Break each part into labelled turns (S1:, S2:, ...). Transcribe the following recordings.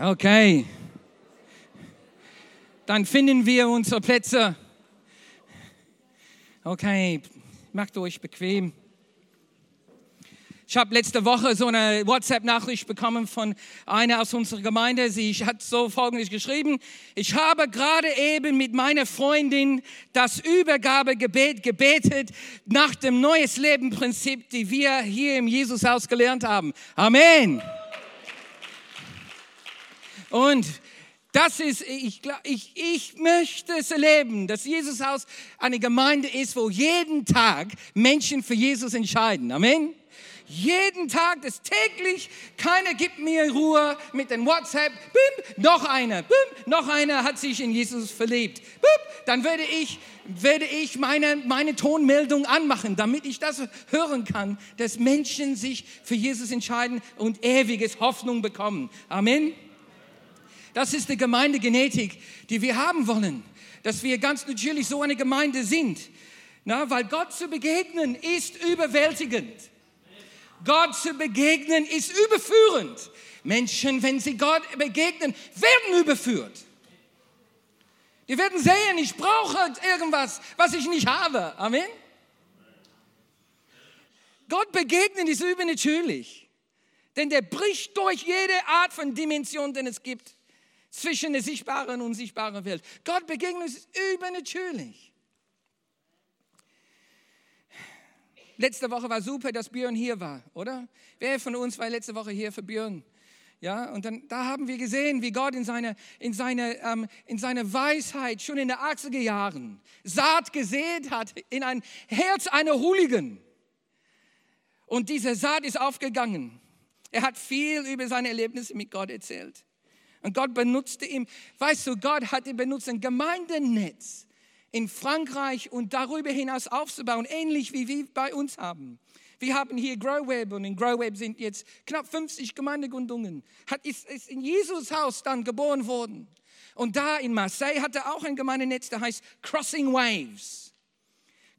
S1: Okay. Dann finden wir unsere Plätze. Okay, macht euch bequem. Ich habe letzte Woche so eine WhatsApp-Nachricht bekommen von einer aus unserer Gemeinde. Sie hat so Folgendes geschrieben. Ich habe gerade eben mit meiner Freundin das Übergabegebet gebetet nach dem Neues Leben-Prinzip, die wir hier im Jesushaus gelernt haben. Amen. Und das ist, ich, ich, ich möchte es erleben, dass Jesushaus eine Gemeinde ist, wo jeden Tag Menschen für Jesus entscheiden. Amen. Jeden Tag, das täglich, keiner gibt mir Ruhe mit dem WhatsApp. Bim, noch einer, bim, noch einer hat sich in Jesus verliebt. Bim, dann würde ich, würde ich meine, meine Tonmeldung anmachen, damit ich das hören kann, dass Menschen sich für Jesus entscheiden und ewiges Hoffnung bekommen. Amen. Das ist die Gemeindegenetik, die wir haben wollen, dass wir ganz natürlich so eine Gemeinde sind. Na, weil Gott zu begegnen ist überwältigend. Gott zu begegnen ist überführend. Menschen, wenn sie Gott begegnen, werden überführt. Die werden sehen, ich brauche irgendwas, was ich nicht habe. Amen. Gott begegnen ist übernatürlich. Denn der bricht durch jede Art von Dimension, den es gibt, zwischen der sichtbaren und unsichtbaren Welt. Gott begegnet ist übernatürlich. Letzte Woche war super, dass Björn hier war, oder? Wer von uns war letzte Woche hier für Björn? Ja, und dann, da haben wir gesehen, wie Gott in seiner in seine, ähm, in seine Weisheit schon in den 80er Jahren Saat gesät hat in ein Herz einer Hooligan. Und diese Saat ist aufgegangen. Er hat viel über seine Erlebnisse mit Gott erzählt. Und Gott benutzte ihn, weißt du, Gott hat ihn benutzt, ein Gemeindenetz in Frankreich und darüber hinaus aufzubauen, ähnlich wie wir bei uns haben. Wir haben hier GrowWeb und in GrowWeb sind jetzt knapp 50 Gemeindegründungen. Hat, ist, ist in Jesus Haus dann geboren worden. Und da in Marseille hat er auch ein Gemeindenetz, der heißt Crossing Waves.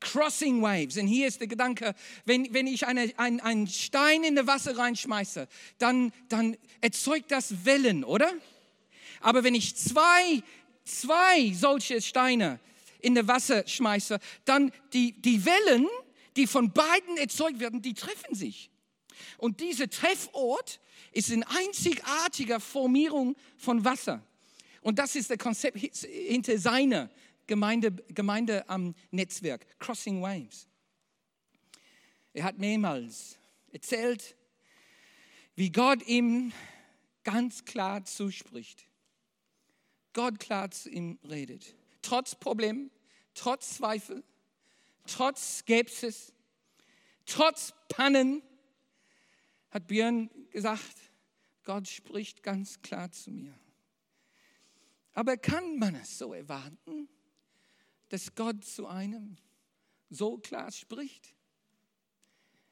S1: Crossing Waves. Und hier ist der Gedanke, wenn, wenn ich eine, ein, einen Stein in das Wasser reinschmeiße, dann, dann erzeugt das Wellen, oder? Aber wenn ich zwei, zwei solche Steine in das Wasser schmeiße, dann die, die Wellen, die von beiden erzeugt werden, die treffen sich. Und dieser Treffort ist eine einzigartige Formierung von Wasser. Und das ist das Konzept hinter seiner Gemeinde, Gemeinde am Netzwerk, Crossing Waves. Er hat mehrmals erzählt, wie Gott ihm ganz klar zuspricht. Gott klar zu ihm redet trotz Problem, trotz Zweifel, trotz Skepsis, trotz Pannen, hat Björn gesagt, Gott spricht ganz klar zu mir. Aber kann man es so erwarten, dass Gott zu einem so klar spricht?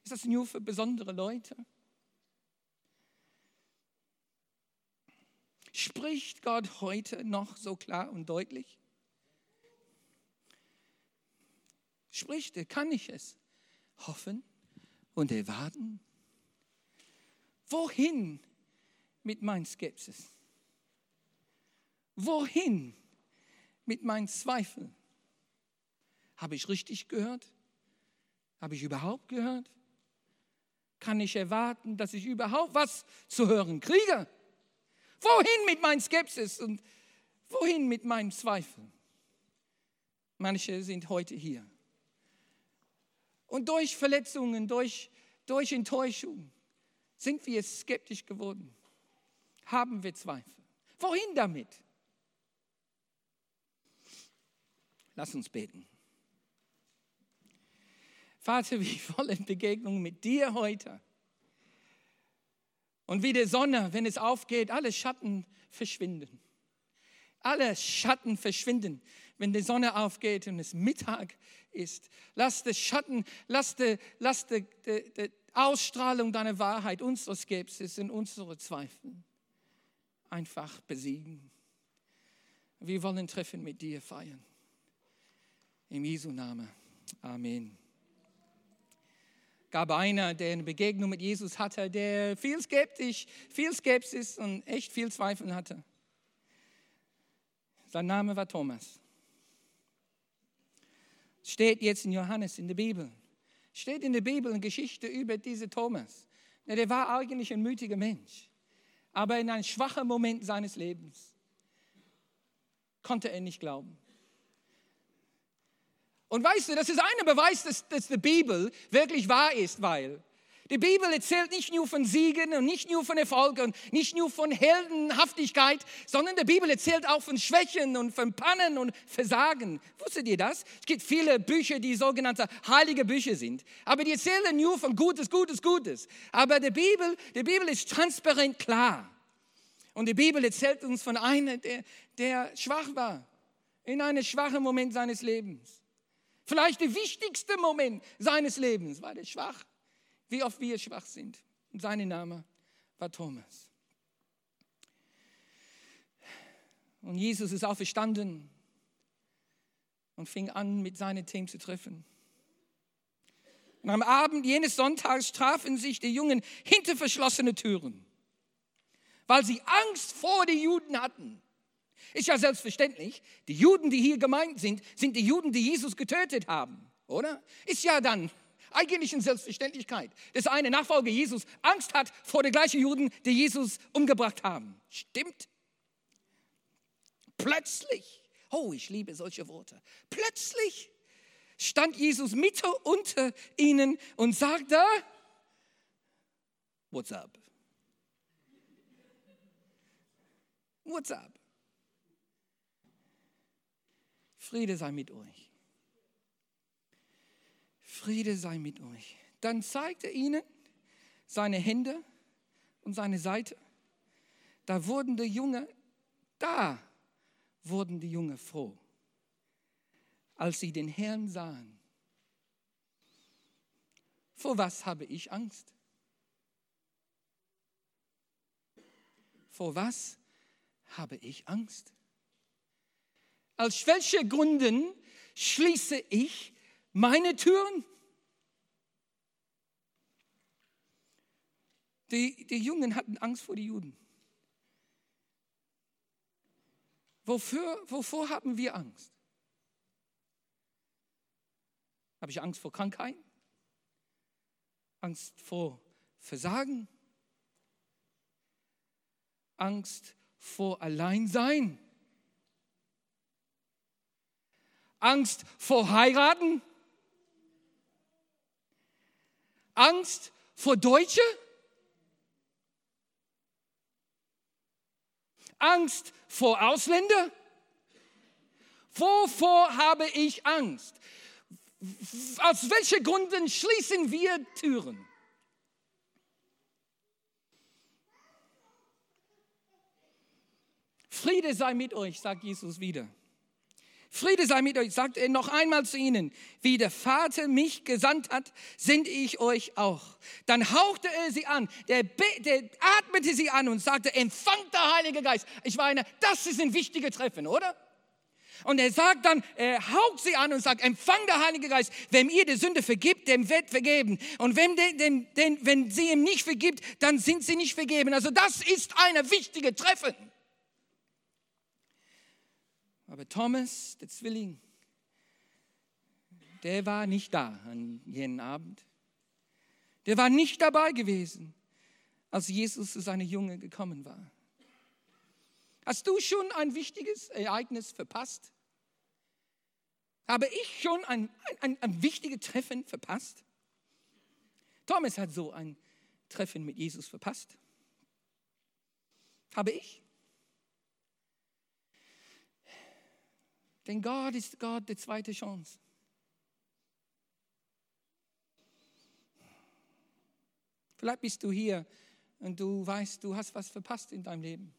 S1: Ist das nur für besondere Leute? Spricht Gott heute noch so klar und deutlich? spricht er, kann ich es hoffen und erwarten? Wohin mit meinem Skepsis? Wohin mit meinen Zweifeln? Habe ich richtig gehört? Habe ich überhaupt gehört? Kann ich erwarten, dass ich überhaupt was zu hören kriege? Wohin mit meinem Skepsis und wohin mit meinen Zweifeln? Manche sind heute hier und durch Verletzungen, durch, durch Enttäuschung sind wir skeptisch geworden. Haben wir Zweifel. Wohin damit? Lass uns beten. Vater, wir wollen Begegnung mit dir heute. Und wie die Sonne, wenn es aufgeht, alle Schatten verschwinden. Alle Schatten verschwinden, wenn die Sonne aufgeht und es Mittag ist. Lass die Schatten, lass die, lass die, die, die Ausstrahlung deiner Wahrheit, unsere Skepsis und unsere Zweifel einfach besiegen. Wir wollen Treffen mit dir feiern. Im Jesu Namen. Amen. Gab einer, der eine Begegnung mit Jesus hatte, der viel skeptisch, viel Skepsis und echt viel Zweifel hatte. Sein Name war Thomas. Steht jetzt in Johannes in der Bibel. Steht in der Bibel eine Geschichte über diesen Thomas. Der war eigentlich ein mütiger Mensch. Aber in einem schwachen Moment seines Lebens konnte er nicht glauben. Und weißt du, das ist ein Beweis, dass, dass die Bibel wirklich wahr ist, weil die Bibel erzählt nicht nur von Siegen und nicht nur von Erfolg und nicht nur von Heldenhaftigkeit, sondern die Bibel erzählt auch von Schwächen und von Pannen und Versagen. Wusstet ihr das? Es gibt viele Bücher, die sogenannte heilige Bücher sind, aber die erzählen nur von Gutes, Gutes, Gutes. Aber die Bibel, die Bibel ist transparent klar. Und die Bibel erzählt uns von einem, der, der schwach war, in einem schwachen Moment seines Lebens. Vielleicht der wichtigste Moment seines Lebens war der schwach wie oft wir schwach sind. Und sein Name war Thomas. Und Jesus ist auferstanden und fing an, mit seinen Themen zu treffen. Und am Abend jenes Sonntags trafen sich die Jungen hinter verschlossene Türen, weil sie Angst vor den Juden hatten. Ist ja selbstverständlich, die Juden, die hier gemeint sind, sind die Juden, die Jesus getötet haben, oder? Ist ja dann eigentlich in Selbstverständlichkeit, dass eine Nachfolger Jesus Angst hat vor den gleichen Juden, die Jesus umgebracht haben. Stimmt? Plötzlich, oh, ich liebe solche Worte, plötzlich stand Jesus mitten unter ihnen und sagte, What's up? What's up? Friede sei mit euch. Friede sei mit euch. Dann zeigt er ihnen seine Hände und seine Seite. Da wurden die Jünger, da wurden die Jünger froh, als sie den Herrn sahen. Vor was habe ich Angst? Vor was habe ich Angst? Aus welchen Gründen schließe ich meine Türen. Die, die Jungen hatten Angst vor den Juden. Wofür, wovor haben wir Angst? Habe ich Angst vor Krankheit? Angst vor Versagen? Angst vor Alleinsein? Angst vor Heiraten? Angst vor Deutsche? Angst vor Ausländer? Wovor habe ich Angst? Aus welchen Gründen schließen wir Türen? Friede sei mit euch, sagt Jesus wieder. Friede sei mit euch, sagt er noch einmal zu ihnen, wie der Vater mich gesandt hat, sende ich euch auch. Dann hauchte er sie an, der, der atmete sie an und sagte, empfangt der Heilige Geist. Ich meine, das ist ein wichtiger Treffen, oder? Und er sagt dann, er haucht sie an und sagt, empfang der Heilige Geist. Wenn ihr die Sünde vergibt, dem wird vergeben. Und wenn, den, den, den, wenn sie ihm nicht vergibt, dann sind sie nicht vergeben. Also das ist eine wichtige Treffen. Aber Thomas, der Zwilling, der war nicht da an jenem Abend. Der war nicht dabei gewesen, als Jesus zu seiner Junge gekommen war. Hast du schon ein wichtiges Ereignis verpasst? Habe ich schon ein, ein, ein wichtiges Treffen verpasst? Thomas hat so ein Treffen mit Jesus verpasst. Habe ich? Denn Gott ist Gott der zweite Chance. Vielleicht bist du hier und du weißt, du hast was verpasst in deinem Leben.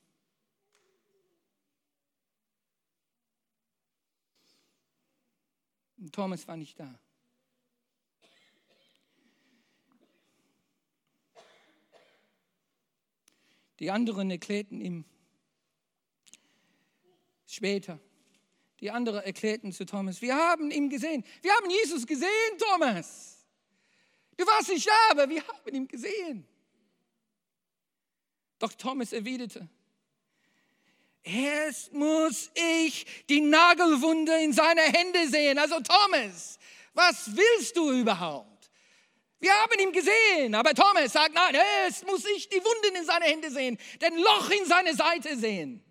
S1: Und Thomas war nicht da. Die anderen erklärten ihm später, die anderen erklärten zu Thomas, wir haben ihn gesehen. Wir haben Jesus gesehen, Thomas. Du warst nicht da, aber wir haben ihn gesehen. Doch Thomas erwiderte, Erst muss ich die Nagelwunde in seine Hände sehen. Also Thomas, was willst du überhaupt? Wir haben ihn gesehen, aber Thomas sagt, nein, erst muss ich die Wunden in seine Hände sehen, den Loch in seine Seite sehen.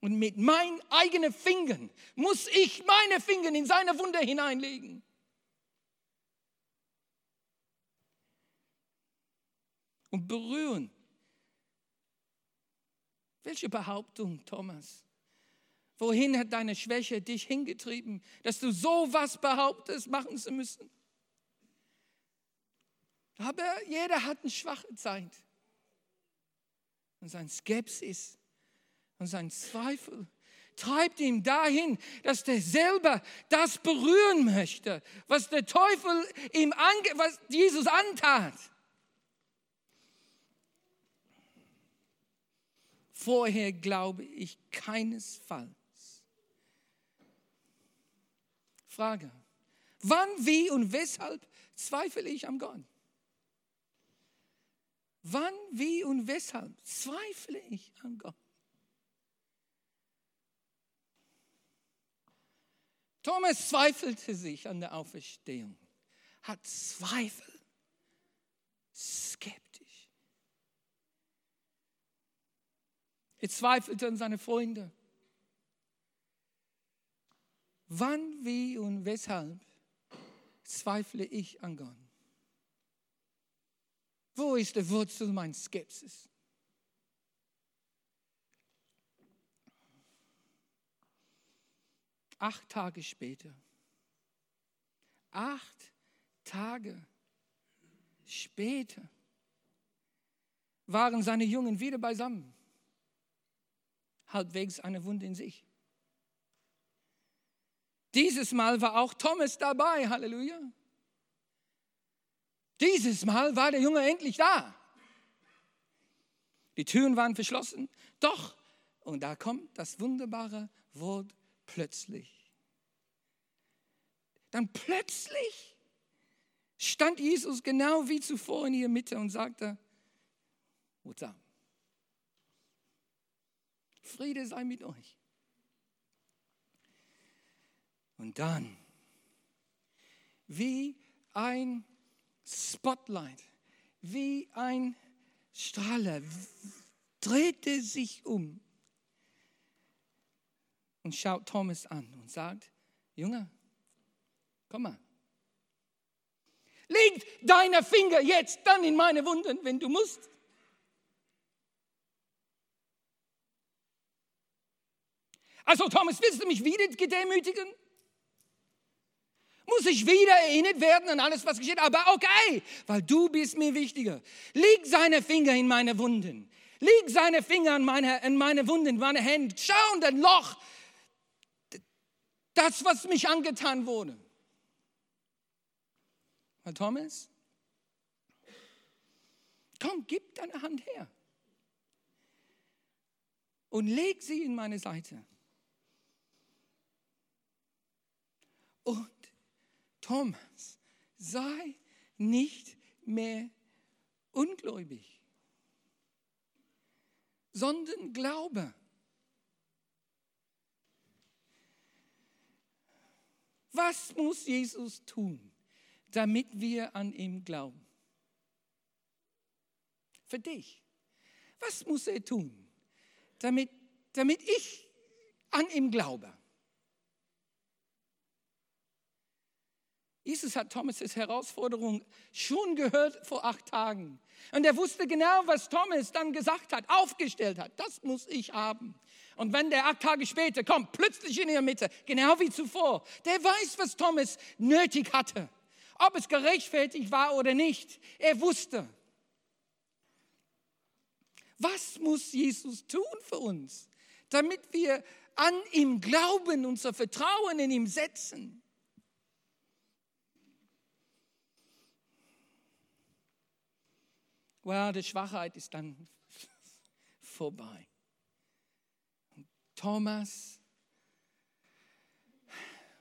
S1: Und mit meinen eigenen Fingern muss ich meine Finger in seine Wunde hineinlegen. und berühren. Welche Behauptung, Thomas? Wohin hat deine Schwäche dich hingetrieben, dass du so was behauptest, machen zu müssen? Aber jeder hat eine schwache Zeit. Und sein Skepsis und sein Zweifel treibt ihn dahin, dass er selber das berühren möchte, was der Teufel ihm, ange was Jesus antat. Vorher glaube ich keinesfalls. Frage. Wann, wie und weshalb zweifle ich an Gott? Wann, wie und weshalb zweifle ich an Gott? Thomas zweifelte sich an der Auferstehung, hat Zweifel, skeptisch. Er zweifelte an seine Freunde. Wann, wie und weshalb zweifle ich an Gott? Wo ist die Wurzel meiner Skepsis? Acht Tage später, acht Tage später waren seine Jungen wieder beisammen halbwegs eine Wunde in sich. Dieses Mal war auch Thomas dabei, Halleluja. Dieses Mal war der Junge endlich da. Die Türen waren verschlossen, doch, und da kommt das wunderbare Wort plötzlich. Dann plötzlich stand Jesus genau wie zuvor in ihrer Mitte und sagte, up? Friede sei mit euch. Und dann, wie ein Spotlight, wie ein Strahler, drehte sich um und schaut Thomas an und sagt, Junge, komm mal. Leg deine Finger jetzt dann in meine Wunden, wenn du musst. Also Thomas, willst du mich wieder gedemütigen? Muss ich wieder erinnert werden an alles, was geschieht? Aber okay, weil du bist mir wichtiger. Leg seine Finger in meine Wunden. Leg seine Finger in meine, in meine Wunden, meine Hände. Schau in das Loch. Das, was mich angetan wurde. Herr Thomas, komm, gib deine Hand her und leg sie in meine Seite. Und Thomas, sei nicht mehr ungläubig, sondern glaube. Was muss Jesus tun, damit wir an ihm glauben? Für dich. Was muss er tun, damit, damit ich an ihm glaube? Jesus hat Thomas' Herausforderung schon gehört vor acht Tagen. Und er wusste genau, was Thomas dann gesagt hat, aufgestellt hat. Das muss ich haben. Und wenn der acht Tage später kommt, plötzlich in ihrer Mitte, genau wie zuvor, der weiß, was Thomas nötig hatte. Ob es gerechtfertigt war oder nicht, er wusste. Was muss Jesus tun für uns, damit wir an ihm glauben, unser Vertrauen in ihm setzen? Well, die Schwachheit ist dann vorbei. Und Thomas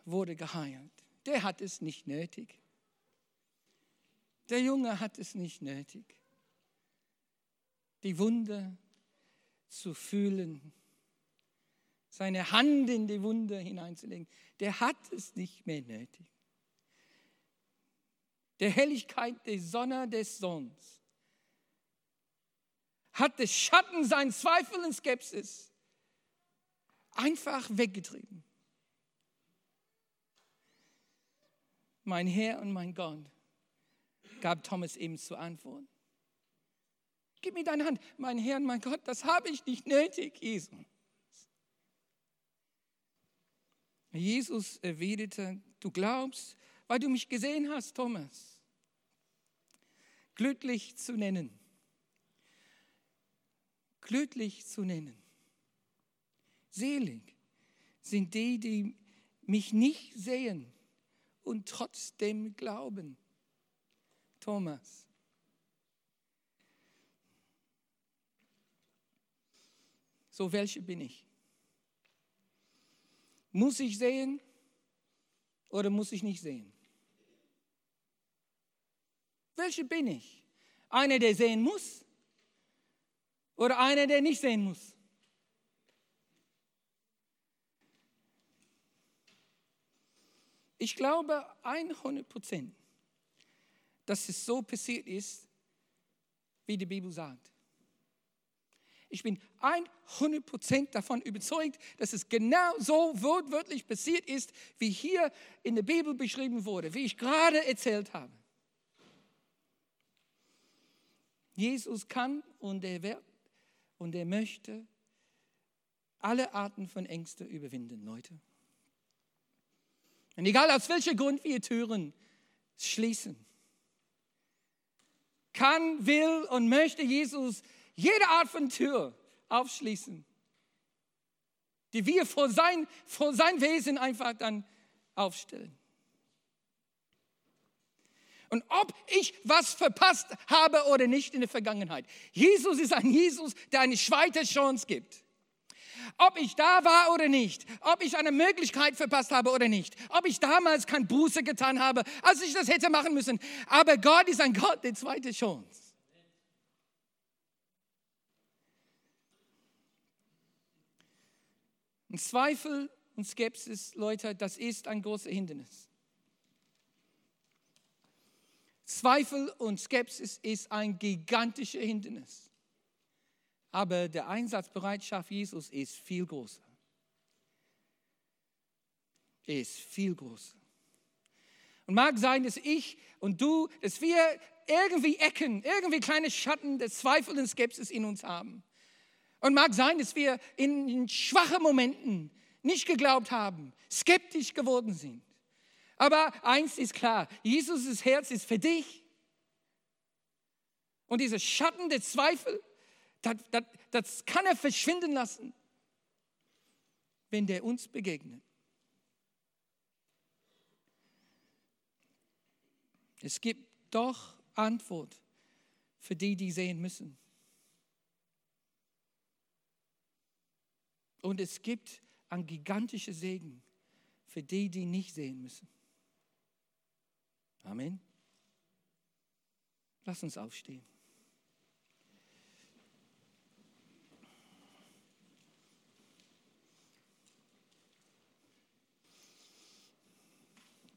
S1: wurde geheilt. der hat es nicht nötig. Der Junge hat es nicht nötig. Die Wunde zu fühlen, seine Hand in die Wunde hineinzulegen, der hat es nicht mehr nötig. Der Helligkeit der Sonne des Sohns hat der Schatten sein Zweifel und Skepsis einfach weggetrieben. Mein Herr und mein Gott, gab Thomas ihm zur Antwort. Gib mir deine Hand, mein Herr und mein Gott, das habe ich nicht nötig, Jesus. Jesus erwiderte, du glaubst, weil du mich gesehen hast, Thomas. Glücklich zu nennen. Glücklich zu nennen. Selig sind die, die mich nicht sehen und trotzdem glauben. Thomas. So, welche bin ich? Muss ich sehen oder muss ich nicht sehen? Welche bin ich? Einer, der sehen muss oder einer, der nicht sehen muss? Ich glaube 100 Prozent, dass es so passiert ist, wie die Bibel sagt. Ich bin 100% davon überzeugt, dass es genau so wortwörtlich passiert ist, wie hier in der Bibel beschrieben wurde, wie ich gerade erzählt habe. Jesus kann und er wird und er möchte alle Arten von Ängsten überwinden, Leute. Und egal aus welchem Grund wir Türen schließen, kann, will und möchte Jesus jede Art von Tür aufschließen, die wir vor sein, vor sein Wesen einfach dann aufstellen. Und ob ich was verpasst habe oder nicht in der Vergangenheit. Jesus ist ein Jesus, der eine zweite Chance gibt. Ob ich da war oder nicht, ob ich eine Möglichkeit verpasst habe oder nicht, ob ich damals kein Buße getan habe, als ich das hätte machen müssen. Aber Gott ist ein Gott der zweite Chance. Und Zweifel und Skepsis, Leute, das ist ein großes Hindernis. Zweifel und Skepsis ist ein gigantisches Hindernis. Aber der Einsatzbereitschaft Jesus ist viel größer. Er ist viel größer. Und mag sein, dass ich und du, dass wir irgendwie Ecken, irgendwie kleine Schatten des Zweifels und Skepsis in uns haben. Und mag sein, dass wir in schwachen Momenten nicht geglaubt haben, skeptisch geworden sind. Aber eins ist klar, Jesus' Herz ist für dich. Und dieser Schatten der Zweifel, das, das, das kann er verschwinden lassen, wenn der uns begegnet. Es gibt doch Antwort für die, die sehen müssen. Und es gibt ein gigantischer Segen für die, die nicht sehen müssen. Amen. Lass uns aufstehen.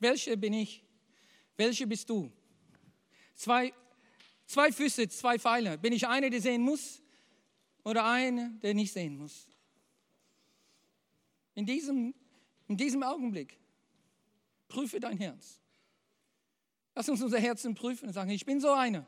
S1: Welche bin ich? Welche bist du? Zwei, zwei Füße, zwei Pfeile. Bin ich einer, der sehen muss oder einer, der nicht sehen muss? In diesem, in diesem Augenblick prüfe dein Herz. Lass uns unser Herzen prüfen und sagen, ich bin so einer.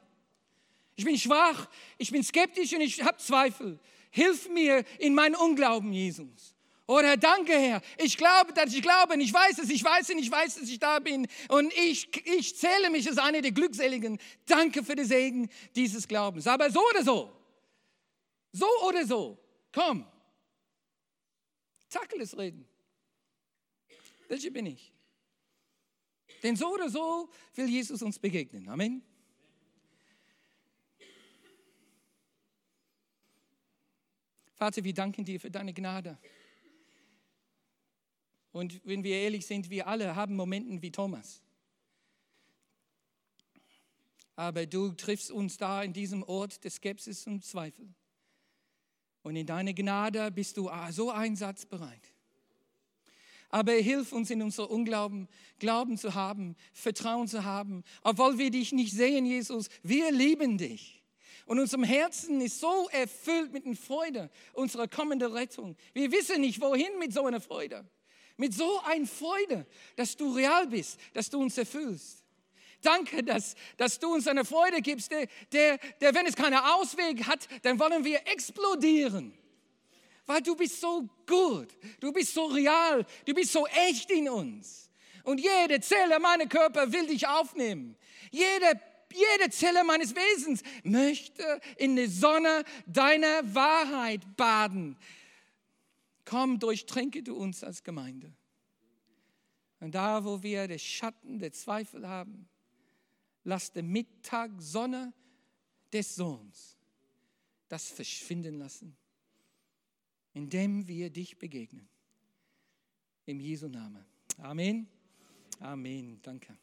S1: Ich bin schwach, ich bin skeptisch und ich habe Zweifel. Hilf mir in meinem Unglauben, Jesus. Oder danke, Herr. Ich glaube, dass ich glaube und ich weiß es, ich weiß es, ich weiß, dass ich da bin. Und ich, ich zähle mich als einer der Glückseligen. Danke für den Segen dieses Glaubens. Aber so oder so, so oder so, komm, Tacheles reden. Welche bin ich? Denn so oder so will Jesus uns begegnen. Amen. Vater, wir danken dir für deine Gnade. Und wenn wir ehrlich sind, wir alle haben Momente wie Thomas. Aber du triffst uns da in diesem Ort der Skepsis und Zweifel. Und in deiner Gnade bist du so einsatzbereit. Aber hilf uns in unserem Unglauben, Glauben zu haben, Vertrauen zu haben. Obwohl wir dich nicht sehen, Jesus, wir lieben dich. Und unserem Herzen ist so erfüllt mit der Freude unserer kommenden Rettung. Wir wissen nicht, wohin mit so einer Freude. Mit so einer Freude, dass du real bist, dass du uns erfüllst. Danke, dass, dass du uns eine Freude gibst, der, der, der, wenn es keinen Ausweg hat, dann wollen wir explodieren. Weil du bist so gut, du bist so real, du bist so echt in uns. Und jede Zelle meiner Körper will dich aufnehmen. Jede jede Zelle meines Wesens möchte in der Sonne deiner Wahrheit baden. Komm, durchtränke du uns als Gemeinde. Und da, wo wir den Schatten der Zweifel haben, lass der Mittag Sonne des Sohns das verschwinden lassen, indem wir dich begegnen. Im Jesu Namen. Amen. Amen. Danke.